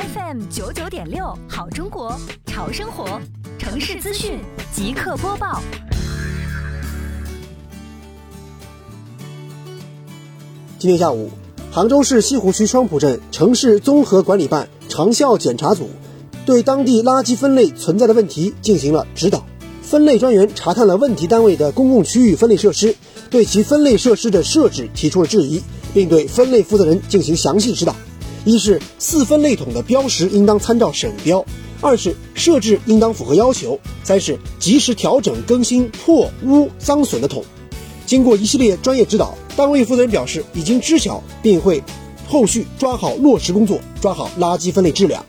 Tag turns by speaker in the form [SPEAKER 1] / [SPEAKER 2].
[SPEAKER 1] FM 九九点六，好中国，潮生活，城市资讯即刻播报。
[SPEAKER 2] 今天下午，杭州市西湖区双浦镇城市综合管理办长效检查组对当地垃圾分类存在的问题进行了指导。分类专员查看了问题单位的公共区域分类设施，对其分类设施的设置提出了质疑，并对分类负责人进行详细指导。一是四分类桶的标识应当参照省标；二是设置应当符合要求；三是及时调整更新破污脏损的桶。经过一系列专业指导，单位负责人表示已经知晓，并会后续抓好落实工作，抓好垃圾分类质量。